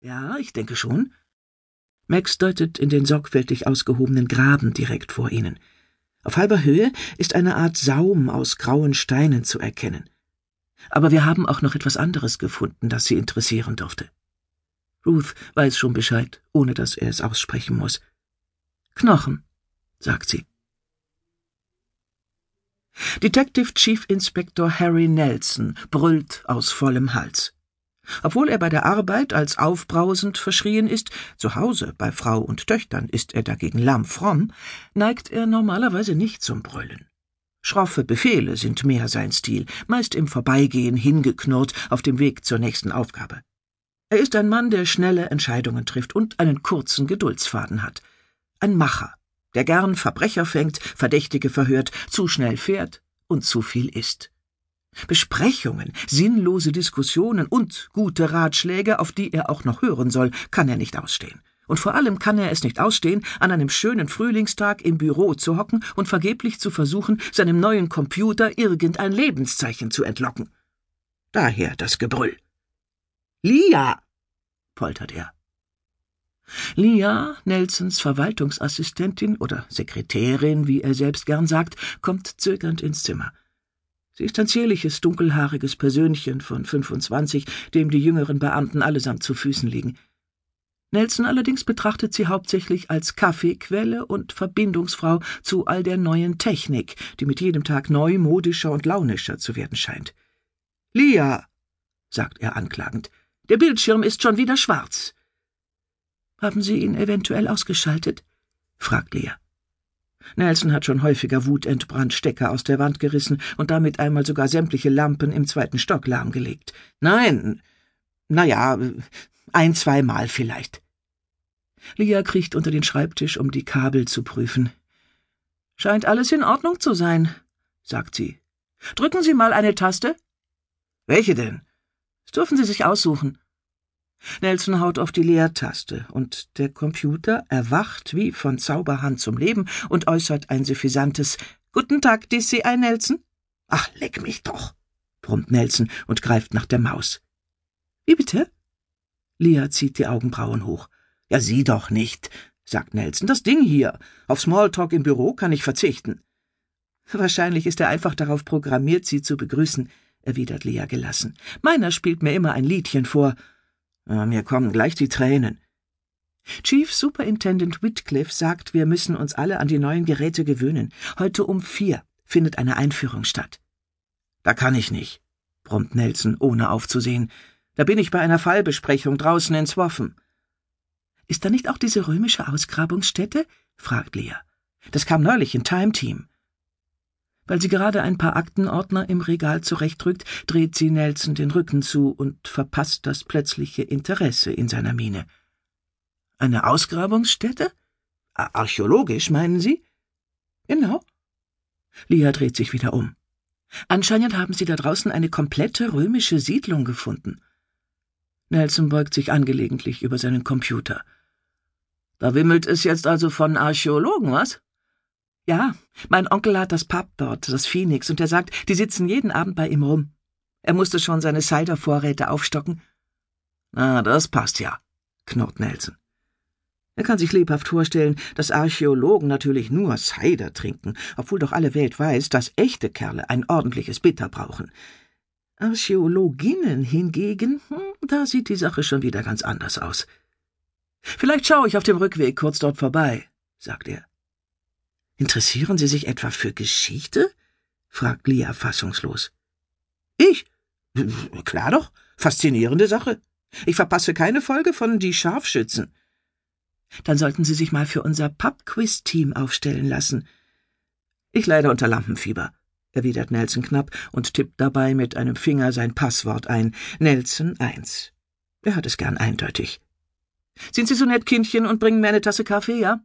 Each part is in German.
Ja, ich denke schon. Max deutet in den sorgfältig ausgehobenen Graben direkt vor ihnen. Auf halber Höhe ist eine Art Saum aus grauen Steinen zu erkennen. Aber wir haben auch noch etwas anderes gefunden, das Sie interessieren dürfte. Ruth weiß schon Bescheid, ohne dass er es aussprechen muss. Knochen, sagt sie. Detective Chief Inspector Harry Nelson brüllt aus vollem Hals. Obwohl er bei der Arbeit als aufbrausend verschrien ist, zu Hause bei Frau und Töchtern ist er dagegen lammfromm, neigt er normalerweise nicht zum Brüllen. Schroffe Befehle sind mehr sein Stil, meist im Vorbeigehen hingeknurrt auf dem Weg zur nächsten Aufgabe. Er ist ein Mann, der schnelle Entscheidungen trifft und einen kurzen Geduldsfaden hat. Ein Macher, der gern Verbrecher fängt, Verdächtige verhört, zu schnell fährt und zu viel isst. Besprechungen, sinnlose Diskussionen und gute Ratschläge, auf die er auch noch hören soll, kann er nicht ausstehen. Und vor allem kann er es nicht ausstehen, an einem schönen Frühlingstag im Büro zu hocken und vergeblich zu versuchen, seinem neuen Computer irgendein Lebenszeichen zu entlocken. Daher das Gebrüll. Lia! poltert er. Lia, Nelsons Verwaltungsassistentin oder Sekretärin, wie er selbst gern sagt, kommt zögernd ins Zimmer. Sie ist ein zierliches, dunkelhaariges Persönchen von 25, dem die jüngeren Beamten allesamt zu Füßen liegen. Nelson allerdings betrachtet sie hauptsächlich als Kaffeequelle und Verbindungsfrau zu all der neuen Technik, die mit jedem Tag neu, modischer und launischer zu werden scheint. Lia, sagt er anklagend, der Bildschirm ist schon wieder schwarz. Haben Sie ihn eventuell ausgeschaltet? fragt Lia. Nelson hat schon häufiger wutentbrannt Stecker aus der Wand gerissen und damit einmal sogar sämtliche Lampen im zweiten Stock lahmgelegt. Nein, na ja, ein, zweimal vielleicht. Lia kriecht unter den Schreibtisch, um die Kabel zu prüfen. Scheint alles in Ordnung zu sein, sagt sie. Drücken Sie mal eine Taste. Welche denn? Das dürfen Sie sich aussuchen. Nelson haut auf die Leertaste, und der Computer erwacht wie von Zauberhand zum Leben und äußert ein suffisantes Guten Tag, DCI Nelson. Ach, leck mich doch, brummt Nelson und greift nach der Maus. Wie bitte? Lia zieht die Augenbrauen hoch. Ja, sieh doch nicht, sagt Nelson. Das Ding hier. Auf Smalltalk im Büro kann ich verzichten. Wahrscheinlich ist er einfach darauf programmiert, Sie zu begrüßen, erwidert Lia gelassen. Meiner spielt mir immer ein Liedchen vor, mir kommen gleich die Tränen. Chief Superintendent Whitcliffe sagt, wir müssen uns alle an die neuen Geräte gewöhnen. Heute um vier findet eine Einführung statt. Da kann ich nicht, brummt Nelson, ohne aufzusehen. Da bin ich bei einer Fallbesprechung draußen in Swaffen. Ist da nicht auch diese römische Ausgrabungsstätte? fragt Lea. Das kam neulich in Time Team. Weil sie gerade ein paar Aktenordner im Regal zurechtdrückt, dreht sie Nelson den Rücken zu und verpasst das plötzliche Interesse in seiner Miene. Eine Ausgrabungsstätte? Archäologisch, meinen Sie? Genau. Lia dreht sich wieder um. Anscheinend haben Sie da draußen eine komplette römische Siedlung gefunden. Nelson beugt sich angelegentlich über seinen Computer. Da wimmelt es jetzt also von Archäologen, was? Ja, mein Onkel hat das Pub dort, das Phoenix, und er sagt, die sitzen jeden Abend bei ihm rum. Er musste schon seine Cider-Vorräte aufstocken. Na, das passt ja, knurrt Nelson. Er kann sich lebhaft vorstellen, dass Archäologen natürlich nur Cider trinken, obwohl doch alle Welt weiß, dass echte Kerle ein ordentliches Bitter brauchen. Archäologinnen hingegen, hm, da sieht die Sache schon wieder ganz anders aus. Vielleicht schaue ich auf dem Rückweg kurz dort vorbei, sagt er. Interessieren Sie sich etwa für Geschichte? fragt Lia fassungslos. Ich? Klar doch. Faszinierende Sache. Ich verpasse keine Folge von Die Scharfschützen. Dann sollten Sie sich mal für unser Pub-Quiz-Team aufstellen lassen. Ich leide unter Lampenfieber, erwidert Nelson knapp und tippt dabei mit einem Finger sein Passwort ein. Nelson eins. Er hat es gern eindeutig. Sind Sie so nett, Kindchen, und bringen mir eine Tasse Kaffee, ja?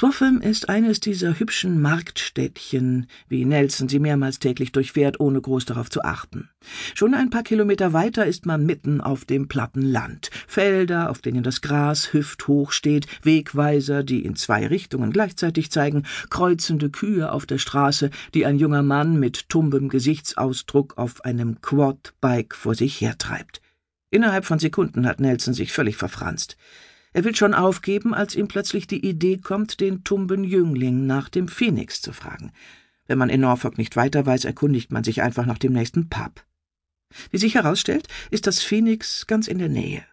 Swaffham ist eines dieser hübschen Marktstädtchen, wie Nelson sie mehrmals täglich durchfährt, ohne groß darauf zu achten. Schon ein paar Kilometer weiter ist man mitten auf dem platten Land. Felder, auf denen das Gras hüfthoch steht, Wegweiser, die in zwei Richtungen gleichzeitig zeigen, kreuzende Kühe auf der Straße, die ein junger Mann mit tumbem Gesichtsausdruck auf einem Quadbike vor sich hertreibt. Innerhalb von Sekunden hat Nelson sich völlig verfranst. Er will schon aufgeben, als ihm plötzlich die Idee kommt, den tumben Jüngling nach dem Phoenix zu fragen. Wenn man in Norfolk nicht weiter weiß, erkundigt man sich einfach nach dem nächsten Pub. Wie sich herausstellt, ist das Phoenix ganz in der Nähe.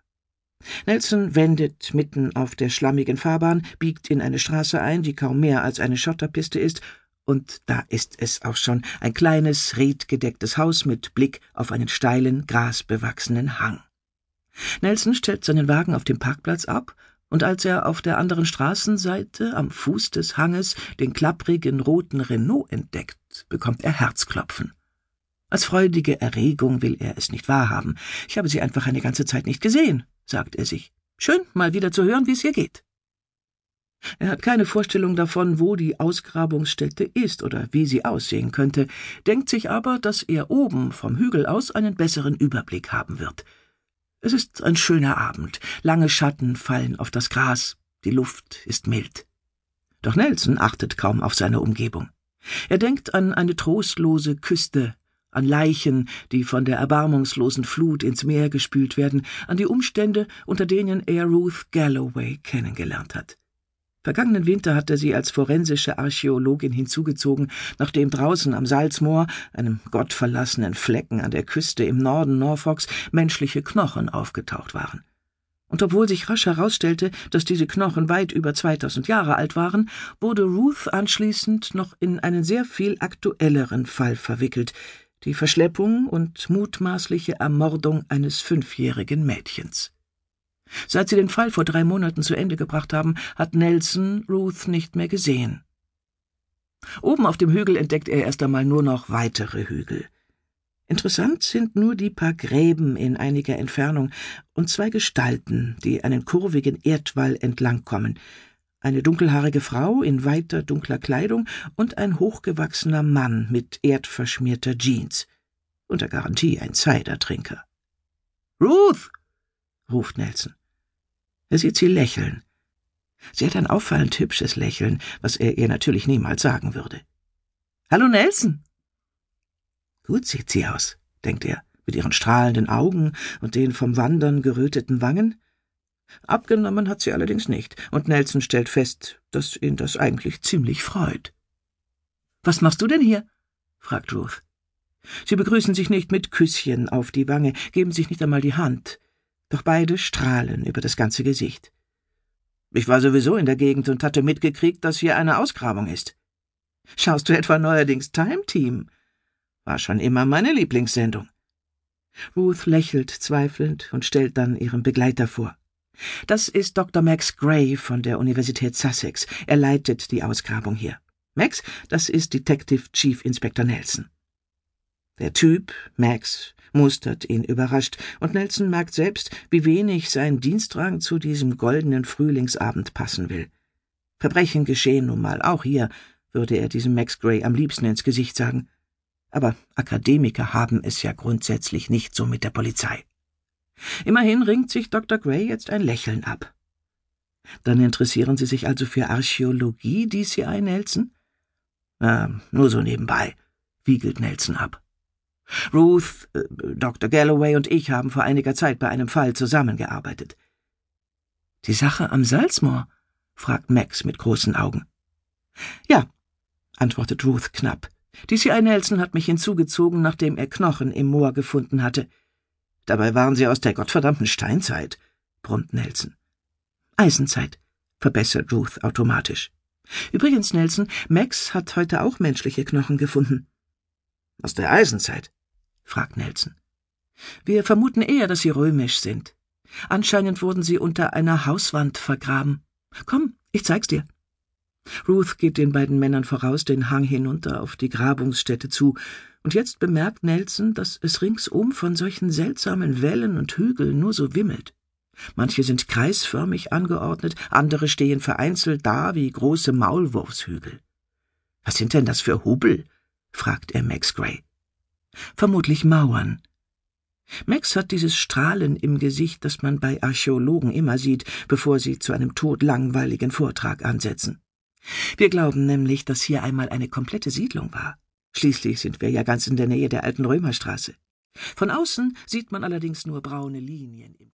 Nelson wendet mitten auf der schlammigen Fahrbahn, biegt in eine Straße ein, die kaum mehr als eine Schotterpiste ist, und da ist es auch schon ein kleines, redgedecktes Haus mit Blick auf einen steilen, grasbewachsenen Hang. Nelson stellt seinen Wagen auf dem Parkplatz ab, und als er auf der anderen Straßenseite am Fuß des Hanges den klapprigen roten Renault entdeckt, bekommt er Herzklopfen. Als freudige Erregung will er es nicht wahrhaben. Ich habe sie einfach eine ganze Zeit nicht gesehen, sagt er sich. Schön, mal wieder zu hören, wie es ihr geht. Er hat keine Vorstellung davon, wo die Ausgrabungsstätte ist oder wie sie aussehen könnte, denkt sich aber, dass er oben vom Hügel aus einen besseren Überblick haben wird. Es ist ein schöner Abend, lange Schatten fallen auf das Gras, die Luft ist mild. Doch Nelson achtet kaum auf seine Umgebung. Er denkt an eine trostlose Küste, an Leichen, die von der erbarmungslosen Flut ins Meer gespült werden, an die Umstände, unter denen er Ruth Galloway kennengelernt hat. Vergangenen Winter hat er sie als forensische Archäologin hinzugezogen, nachdem draußen am Salzmoor, einem gottverlassenen Flecken an der Küste im Norden Norfolks, menschliche Knochen aufgetaucht waren. Und obwohl sich rasch herausstellte, dass diese Knochen weit über 2000 Jahre alt waren, wurde Ruth anschließend noch in einen sehr viel aktuelleren Fall verwickelt, die Verschleppung und mutmaßliche Ermordung eines fünfjährigen Mädchens. Seit sie den Fall vor drei Monaten zu Ende gebracht haben, hat Nelson Ruth nicht mehr gesehen. Oben auf dem Hügel entdeckt er erst einmal nur noch weitere Hügel. Interessant sind nur die paar Gräben in einiger Entfernung und zwei Gestalten, die einen kurvigen Erdwall entlangkommen. Eine dunkelhaarige Frau in weiter dunkler Kleidung und ein hochgewachsener Mann mit erdverschmierter Jeans. Unter Garantie ein Cidertrinker. Ruth! Ruft Nelson. Er sieht sie lächeln. Sie hat ein auffallend hübsches Lächeln, was er ihr natürlich niemals sagen würde. Hallo Nelson. Gut sieht sie aus, denkt er, mit ihren strahlenden Augen und den vom Wandern geröteten Wangen. Abgenommen hat sie allerdings nicht, und Nelson stellt fest, dass ihn das eigentlich ziemlich freut. Was machst du denn hier? fragt Ruth. Sie begrüßen sich nicht mit Küsschen auf die Wange, geben sich nicht einmal die Hand doch beide strahlen über das ganze Gesicht. Ich war sowieso in der Gegend und hatte mitgekriegt, dass hier eine Ausgrabung ist. Schaust du etwa neuerdings Time Team? War schon immer meine Lieblingssendung. Ruth lächelt zweifelnd und stellt dann ihren Begleiter vor. Das ist Dr. Max Gray von der Universität Sussex. Er leitet die Ausgrabung hier. Max, das ist Detective Chief Inspector Nelson. Der Typ, Max, mustert ihn überrascht, und Nelson merkt selbst, wie wenig sein Dienstrang zu diesem goldenen Frühlingsabend passen will. Verbrechen geschehen nun mal, auch hier, würde er diesem Max Gray am liebsten ins Gesicht sagen. Aber Akademiker haben es ja grundsätzlich nicht so mit der Polizei. Immerhin ringt sich Dr. Gray jetzt ein Lächeln ab. Dann interessieren Sie sich also für Archäologie, DCI Nelson? Ah, nur so nebenbei, wiegelt Nelson ab. Ruth, äh, Dr. Galloway und ich haben vor einiger Zeit bei einem Fall zusammengearbeitet. Die Sache am Salzmoor? fragt Max mit großen Augen. Ja, antwortet Ruth knapp. DCI Nelson hat mich hinzugezogen, nachdem er Knochen im Moor gefunden hatte. Dabei waren sie aus der gottverdammten Steinzeit, brummt Nelson. Eisenzeit, verbessert Ruth automatisch. Übrigens, Nelson, Max hat heute auch menschliche Knochen gefunden. Aus der Eisenzeit? Fragt Nelson. Wir vermuten eher, dass sie römisch sind. Anscheinend wurden sie unter einer Hauswand vergraben. Komm, ich zeig's dir. Ruth geht den beiden Männern voraus den Hang hinunter auf die Grabungsstätte zu, und jetzt bemerkt Nelson, dass es ringsum von solchen seltsamen Wellen und Hügeln nur so wimmelt. Manche sind kreisförmig angeordnet, andere stehen vereinzelt da wie große Maulwurfshügel. Was sind denn das für Hubel? fragt er Max Gray. Vermutlich Mauern. Max hat dieses Strahlen im Gesicht, das man bei Archäologen immer sieht, bevor sie zu einem todlangweiligen Vortrag ansetzen. Wir glauben nämlich, dass hier einmal eine komplette Siedlung war. Schließlich sind wir ja ganz in der Nähe der alten Römerstraße. Von außen sieht man allerdings nur braune Linien im